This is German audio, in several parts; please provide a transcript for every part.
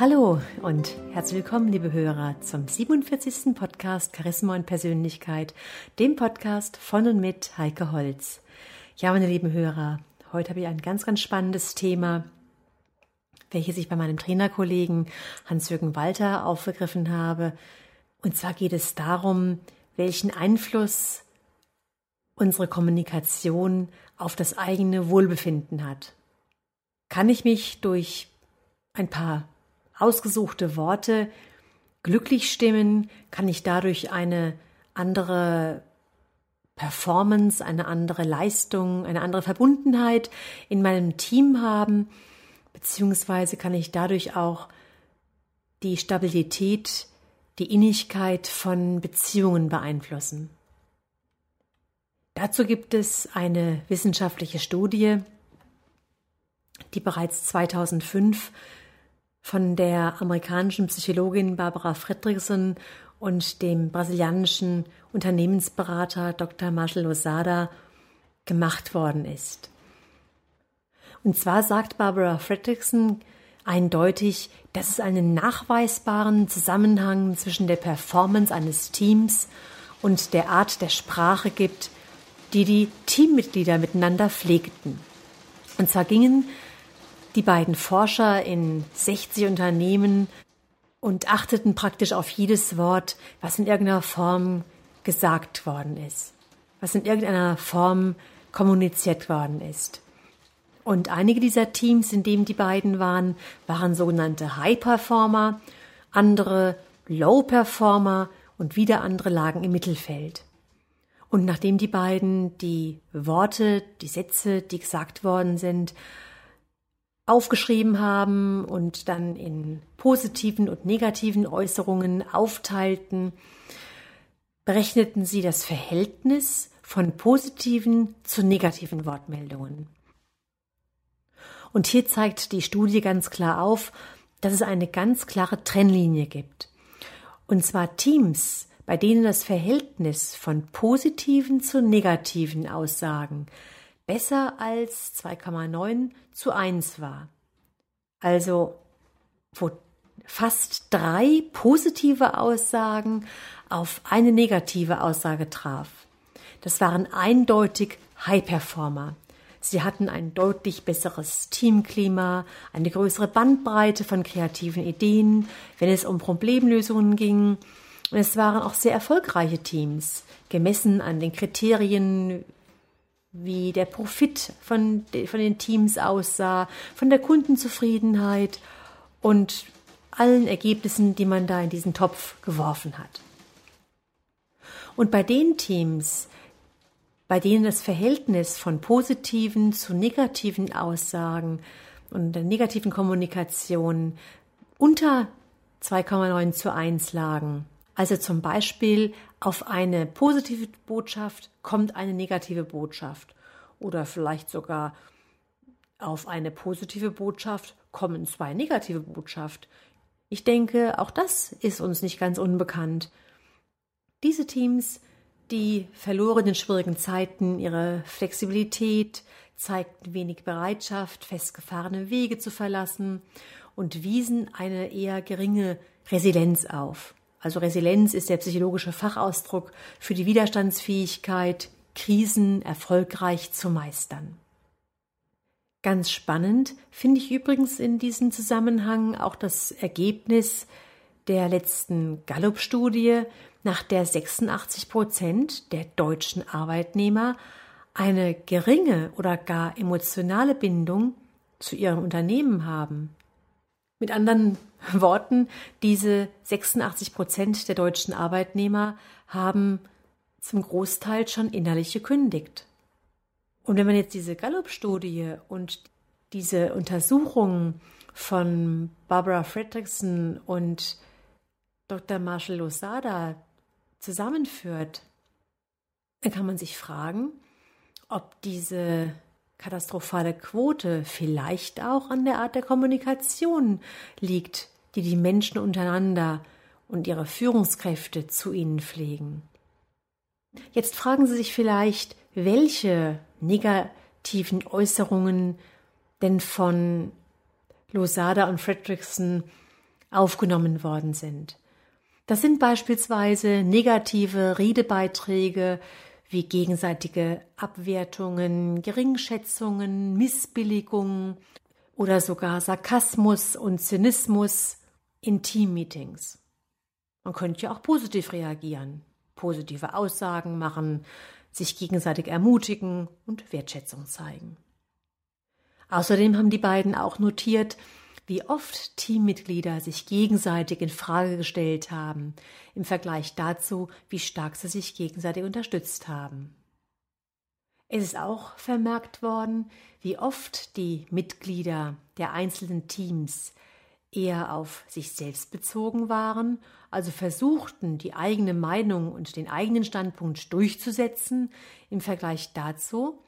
Hallo und herzlich willkommen, liebe Hörer, zum 47. Podcast Charisma und Persönlichkeit, dem Podcast von und mit Heike Holz. Ja, meine lieben Hörer, heute habe ich ein ganz, ganz spannendes Thema, welches ich bei meinem Trainerkollegen Hans-Jürgen Walter aufgegriffen habe. Und zwar geht es darum, welchen Einfluss unsere Kommunikation auf das eigene Wohlbefinden hat. Kann ich mich durch ein paar ausgesuchte Worte glücklich stimmen? Kann ich dadurch eine andere Performance, eine andere Leistung, eine andere Verbundenheit in meinem Team haben? Beziehungsweise kann ich dadurch auch die Stabilität, die Innigkeit von Beziehungen beeinflussen? Dazu gibt es eine wissenschaftliche Studie, die bereits 2005 von der amerikanischen Psychologin Barbara Fredrickson und dem brasilianischen Unternehmensberater Dr. Marshall Lozada gemacht worden ist. Und zwar sagt Barbara Fredrickson eindeutig, dass es einen nachweisbaren Zusammenhang zwischen der Performance eines Teams und der Art der Sprache gibt, die die Teammitglieder miteinander pflegten. Und zwar gingen die beiden Forscher in 60 Unternehmen und achteten praktisch auf jedes Wort, was in irgendeiner Form gesagt worden ist, was in irgendeiner Form kommuniziert worden ist. Und einige dieser Teams, in denen die beiden waren, waren sogenannte High Performer, andere Low Performer und wieder andere lagen im Mittelfeld. Und nachdem die beiden die Worte, die Sätze, die gesagt worden sind, aufgeschrieben haben und dann in positiven und negativen Äußerungen aufteilten, berechneten sie das Verhältnis von positiven zu negativen Wortmeldungen. Und hier zeigt die Studie ganz klar auf, dass es eine ganz klare Trennlinie gibt. Und zwar Teams, bei denen das Verhältnis von positiven zu negativen Aussagen besser als 2,9 zu 1 war. Also wo fast drei positive Aussagen auf eine negative Aussage traf. Das waren eindeutig High Performer. Sie hatten ein deutlich besseres Teamklima, eine größere Bandbreite von kreativen Ideen, wenn es um Problemlösungen ging. Und es waren auch sehr erfolgreiche Teams, gemessen an den Kriterien wie der Profit von, von den Teams aussah, von der Kundenzufriedenheit und allen Ergebnissen, die man da in diesen Topf geworfen hat. Und bei den Teams, bei denen das Verhältnis von positiven zu negativen Aussagen und der negativen Kommunikation unter 2,9 zu 1 lagen, also zum Beispiel auf eine positive Botschaft kommt eine negative Botschaft oder vielleicht sogar auf eine positive Botschaft kommen zwei negative Botschaft. Ich denke, auch das ist uns nicht ganz unbekannt. Diese Teams, die verloren in schwierigen Zeiten ihre Flexibilität, zeigten wenig Bereitschaft, festgefahrene Wege zu verlassen und wiesen eine eher geringe Resilienz auf. Also Resilienz ist der psychologische Fachausdruck für die Widerstandsfähigkeit, Krisen erfolgreich zu meistern. Ganz spannend finde ich übrigens in diesem Zusammenhang auch das Ergebnis der letzten Gallup-Studie, nach der 86 Prozent der deutschen Arbeitnehmer eine geringe oder gar emotionale Bindung zu ihrem Unternehmen haben. Mit anderen Worten, diese 86 Prozent der deutschen Arbeitnehmer haben zum Großteil schon innerlich gekündigt. Und wenn man jetzt diese Gallup-Studie und diese Untersuchungen von Barbara Fredrickson und Dr. Marshall Losada zusammenführt, dann kann man sich fragen, ob diese katastrophale Quote vielleicht auch an der Art der Kommunikation liegt, die die Menschen untereinander und ihre Führungskräfte zu ihnen pflegen. Jetzt fragen Sie sich vielleicht, welche negativen Äußerungen denn von Losada und Fredrickson aufgenommen worden sind. Das sind beispielsweise negative Redebeiträge wie gegenseitige Abwertungen, Geringschätzungen, Missbilligungen oder sogar Sarkasmus und Zynismus in Teammeetings. Man könnte ja auch positiv reagieren, positive Aussagen machen, sich gegenseitig ermutigen und Wertschätzung zeigen. Außerdem haben die beiden auch notiert, wie oft Teammitglieder sich gegenseitig in Frage gestellt haben, im Vergleich dazu, wie stark sie sich gegenseitig unterstützt haben. Es ist auch vermerkt worden, wie oft die Mitglieder der einzelnen Teams eher auf sich selbst bezogen waren, also versuchten, die eigene Meinung und den eigenen Standpunkt durchzusetzen, im Vergleich dazu,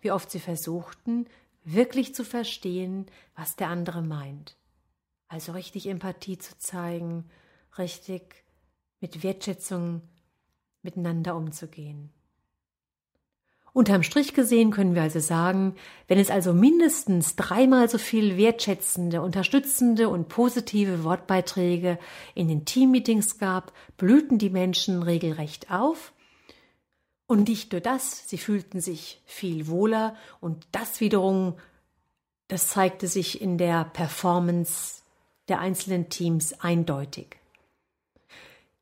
wie oft sie versuchten, wirklich zu verstehen, was der andere meint. Also richtig Empathie zu zeigen, richtig mit Wertschätzung miteinander umzugehen. Unterm Strich gesehen können wir also sagen, wenn es also mindestens dreimal so viel wertschätzende, unterstützende und positive Wortbeiträge in den Teammeetings gab, blühten die Menschen regelrecht auf und nicht nur das, sie fühlten sich viel wohler und das wiederum, das zeigte sich in der Performance der einzelnen Teams eindeutig.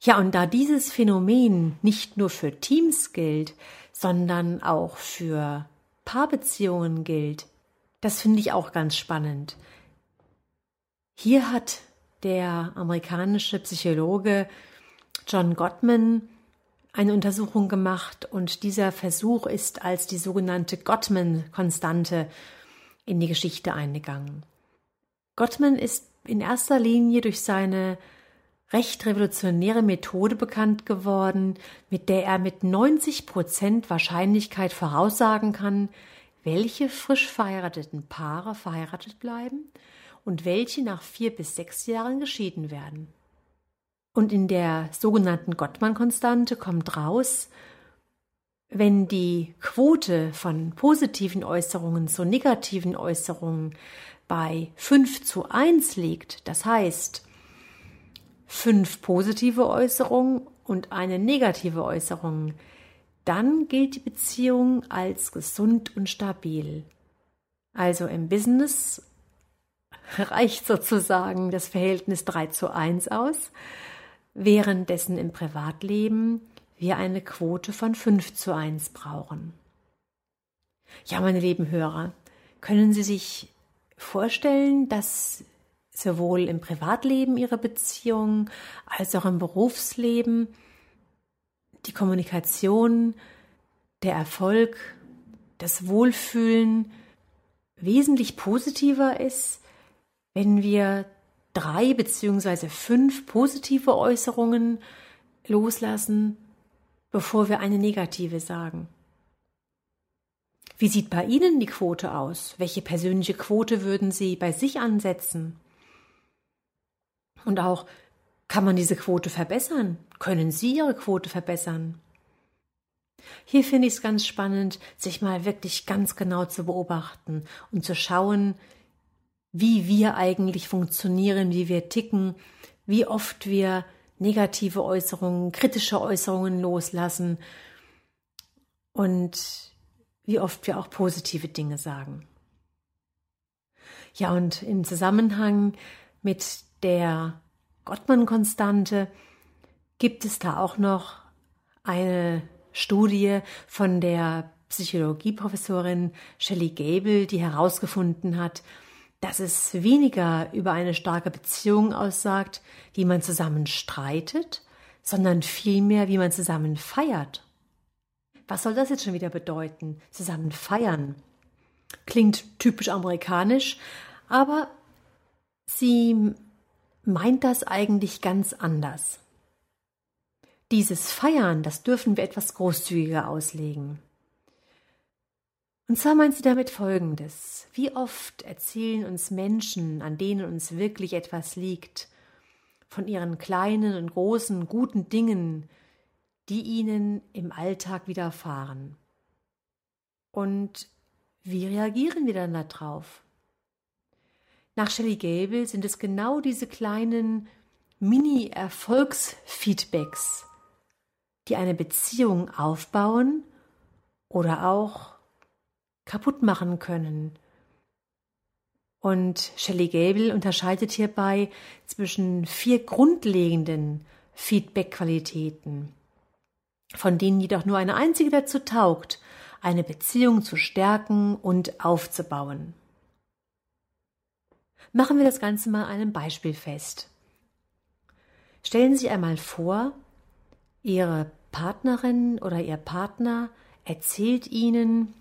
Ja, und da dieses Phänomen nicht nur für Teams gilt, sondern auch für Paarbeziehungen gilt, das finde ich auch ganz spannend. Hier hat der amerikanische Psychologe John Gottman eine Untersuchung gemacht und dieser Versuch ist als die sogenannte Gottman-Konstante in die Geschichte eingegangen. Gottman ist in erster Linie durch seine recht revolutionäre Methode bekannt geworden, mit der er mit 90 Prozent Wahrscheinlichkeit voraussagen kann, welche frisch verheirateten Paare verheiratet bleiben und welche nach vier bis sechs Jahren geschieden werden. Und in der sogenannten Gottmann-Konstante kommt raus, wenn die Quote von positiven Äußerungen zu negativen Äußerungen bei 5 zu 1 liegt, das heißt fünf positive Äußerungen und eine negative Äußerung, dann gilt die Beziehung als gesund und stabil. Also im Business reicht sozusagen das Verhältnis 3 zu 1 aus, währenddessen im Privatleben wir eine Quote von 5 zu 1 brauchen. Ja, meine lieben Hörer, können Sie sich vorstellen, dass sowohl im Privatleben Ihre Beziehung als auch im Berufsleben die Kommunikation, der Erfolg, das Wohlfühlen wesentlich positiver ist, wenn wir drei beziehungsweise fünf positive Äußerungen loslassen, bevor wir eine negative sagen. Wie sieht bei Ihnen die Quote aus? Welche persönliche Quote würden Sie bei sich ansetzen? Und auch, kann man diese Quote verbessern? Können Sie Ihre Quote verbessern? Hier finde ich es ganz spannend, sich mal wirklich ganz genau zu beobachten und zu schauen, wie wir eigentlich funktionieren, wie wir ticken, wie oft wir negative Äußerungen, kritische Äußerungen loslassen und wie oft wir auch positive Dinge sagen. Ja, und im Zusammenhang mit der Gottmann-Konstante gibt es da auch noch eine Studie von der Psychologieprofessorin Shelley Gable, die herausgefunden hat, dass es weniger über eine starke Beziehung aussagt, wie man zusammen streitet, sondern vielmehr, wie man zusammen feiert. Was soll das jetzt schon wieder bedeuten? Zusammen feiern. Klingt typisch amerikanisch, aber sie meint das eigentlich ganz anders. Dieses Feiern, das dürfen wir etwas großzügiger auslegen. Und zwar meint sie damit Folgendes. Wie oft erzählen uns Menschen, an denen uns wirklich etwas liegt, von ihren kleinen und großen guten Dingen, die ihnen im Alltag widerfahren. Und wie reagieren wir dann darauf? Nach Shelley Gable sind es genau diese kleinen Mini-Erfolgsfeedbacks, die eine Beziehung aufbauen oder auch kaputt machen können. Und Shelley Gable unterscheidet hierbei zwischen vier grundlegenden Feedback-Qualitäten, von denen jedoch nur eine einzige dazu taugt, eine Beziehung zu stärken und aufzubauen. Machen wir das Ganze mal einem Beispiel fest. Stellen Sie einmal vor, Ihre Partnerin oder Ihr Partner erzählt Ihnen,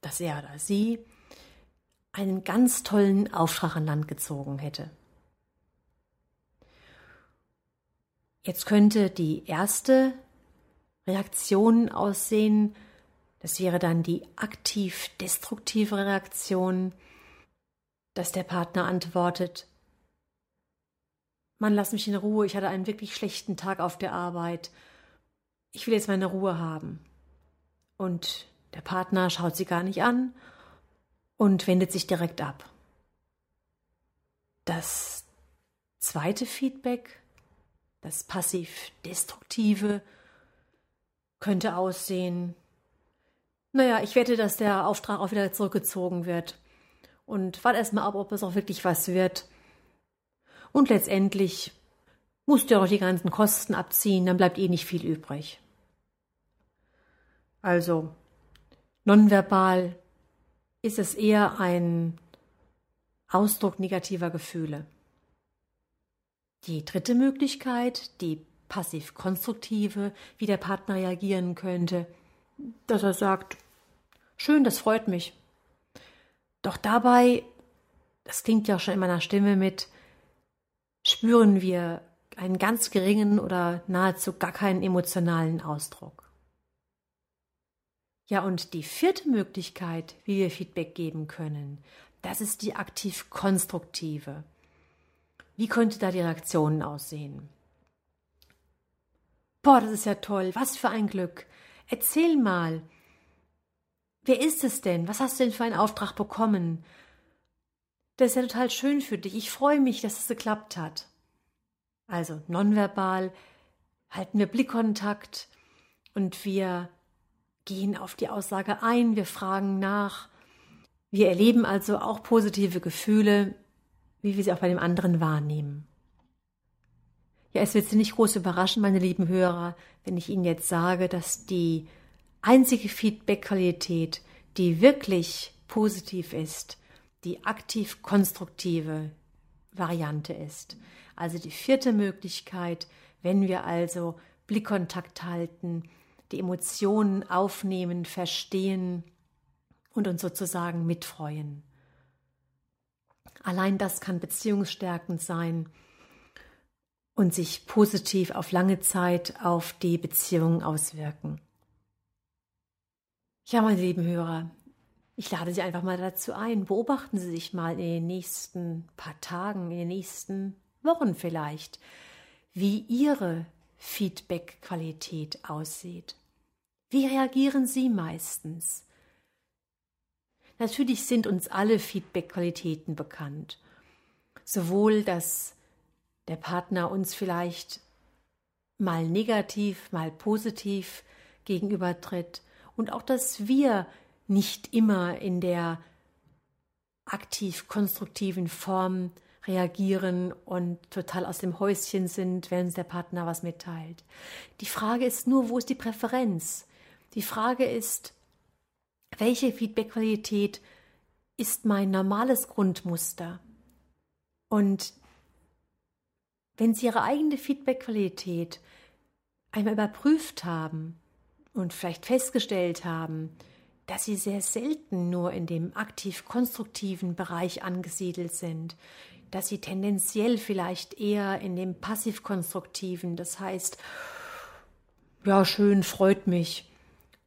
dass er oder sie einen ganz tollen Auftrag an Land gezogen hätte. Jetzt könnte die erste Reaktion aussehen, das wäre dann die aktiv-destruktive Reaktion, dass der Partner antwortet, Mann, lass mich in Ruhe, ich hatte einen wirklich schlechten Tag auf der Arbeit, ich will jetzt meine Ruhe haben. Und der Partner schaut sie gar nicht an und wendet sich direkt ab. Das zweite Feedback, das passiv-destruktive, könnte aussehen, naja, ich wette, dass der Auftrag auch wieder zurückgezogen wird. Und warte erstmal ab, ob es auch wirklich was wird. Und letztendlich musst du ja auch die ganzen Kosten abziehen, dann bleibt eh nicht viel übrig. Also, nonverbal ist es eher ein Ausdruck negativer Gefühle. Die dritte Möglichkeit, die passiv-konstruktive, wie der Partner reagieren könnte, dass er sagt, schön, das freut mich. Doch dabei, das klingt ja auch schon in meiner Stimme mit, spüren wir einen ganz geringen oder nahezu gar keinen emotionalen Ausdruck. Ja, und die vierte Möglichkeit, wie wir Feedback geben können, das ist die aktiv-konstruktive. Wie könnte da die Reaktionen aussehen? Boah, das ist ja toll. Was für ein Glück. Erzähl mal. Wer ist es denn? Was hast du denn für einen Auftrag bekommen? Das ist ja total schön für dich. Ich freue mich, dass es geklappt hat. Also nonverbal halten wir Blickkontakt und wir gehen auf die Aussage ein, wir fragen nach. Wir erleben also auch positive Gefühle, wie wir sie auch bei dem anderen wahrnehmen. Ja, es wird Sie nicht groß überraschen, meine lieben Hörer, wenn ich Ihnen jetzt sage, dass die einzige Feedback-Qualität, die wirklich positiv ist, die aktiv konstruktive Variante ist. Also die vierte Möglichkeit, wenn wir also Blickkontakt halten, die Emotionen aufnehmen, verstehen und uns sozusagen mitfreuen. Allein das kann beziehungsstärkend sein und sich positiv auf lange Zeit auf die Beziehung auswirken. Ja, meine lieben Hörer, ich lade Sie einfach mal dazu ein. Beobachten Sie sich mal in den nächsten paar Tagen, in den nächsten Wochen vielleicht, wie Ihre Feedback-Qualität aussieht. Wie reagieren Sie meistens? Natürlich sind uns alle Feedback-Qualitäten bekannt. Sowohl, dass der Partner uns vielleicht mal negativ, mal positiv gegenübertritt und auch, dass wir nicht immer in der aktiv konstruktiven Form reagieren und total aus dem Häuschen sind, wenn uns der Partner was mitteilt. Die Frage ist nur, wo ist die Präferenz? Die Frage ist, welche Feedback-Qualität ist mein normales Grundmuster? Und wenn Sie Ihre eigene Feedback-Qualität einmal überprüft haben und vielleicht festgestellt haben, dass Sie sehr selten nur in dem aktiv-konstruktiven Bereich angesiedelt sind, dass Sie tendenziell vielleicht eher in dem passiv-konstruktiven, das heißt, ja, schön, freut mich,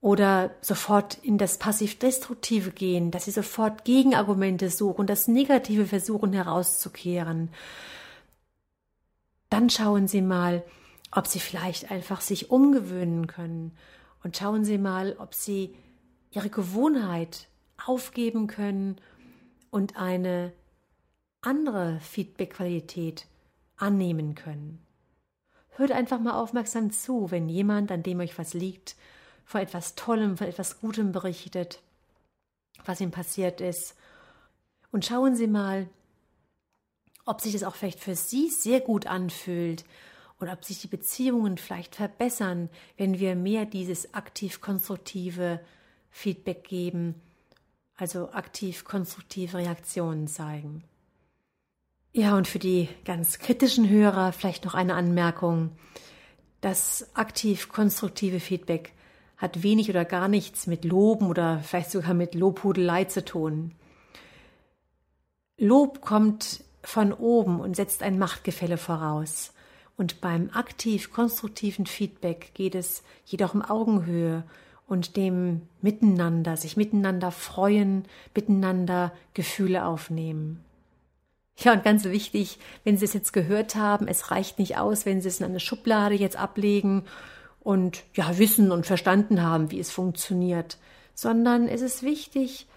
oder sofort in das passiv-destruktive gehen, dass sie sofort Gegenargumente suchen, das Negative versuchen herauszukehren. Dann schauen Sie mal, ob Sie vielleicht einfach sich umgewöhnen können und schauen Sie mal, ob Sie Ihre Gewohnheit aufgeben können und eine andere Feedback-Qualität annehmen können. Hört einfach mal aufmerksam zu, wenn jemand, an dem euch was liegt, von etwas Tollem, von etwas Gutem berichtet, was ihm passiert ist. Und schauen Sie mal, ob sich das auch vielleicht für Sie sehr gut anfühlt oder ob sich die Beziehungen vielleicht verbessern, wenn wir mehr dieses aktiv-konstruktive Feedback geben, also aktiv-konstruktive Reaktionen zeigen. Ja, und für die ganz kritischen Hörer vielleicht noch eine Anmerkung. Das aktiv-konstruktive Feedback hat wenig oder gar nichts mit Loben oder vielleicht sogar mit Lobhudelei zu tun. Lob kommt von oben und setzt ein Machtgefälle voraus. Und beim aktiv-konstruktiven Feedback geht es jedoch um Augenhöhe und dem Miteinander, sich miteinander freuen, miteinander Gefühle aufnehmen. Ja, und ganz wichtig, wenn Sie es jetzt gehört haben, es reicht nicht aus, wenn Sie es in eine Schublade jetzt ablegen und ja, wissen und verstanden haben, wie es funktioniert, sondern es ist wichtig,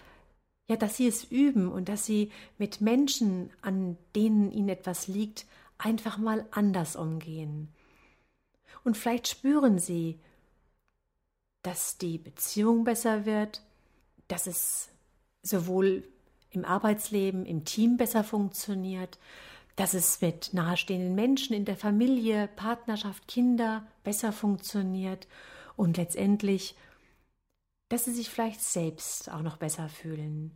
ja, dass Sie es üben und dass Sie mit Menschen, an denen Ihnen etwas liegt, einfach mal anders umgehen. Und vielleicht spüren Sie, dass die Beziehung besser wird, dass es sowohl im Arbeitsleben, im Team besser funktioniert, dass es mit nahestehenden Menschen in der Familie, Partnerschaft, Kinder besser funktioniert und letztendlich, dass sie sich vielleicht selbst auch noch besser fühlen.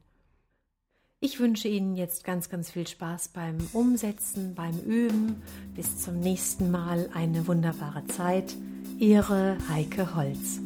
Ich wünsche Ihnen jetzt ganz, ganz viel Spaß beim Umsetzen, beim Üben. Bis zum nächsten Mal eine wunderbare Zeit. Ihre Heike Holz.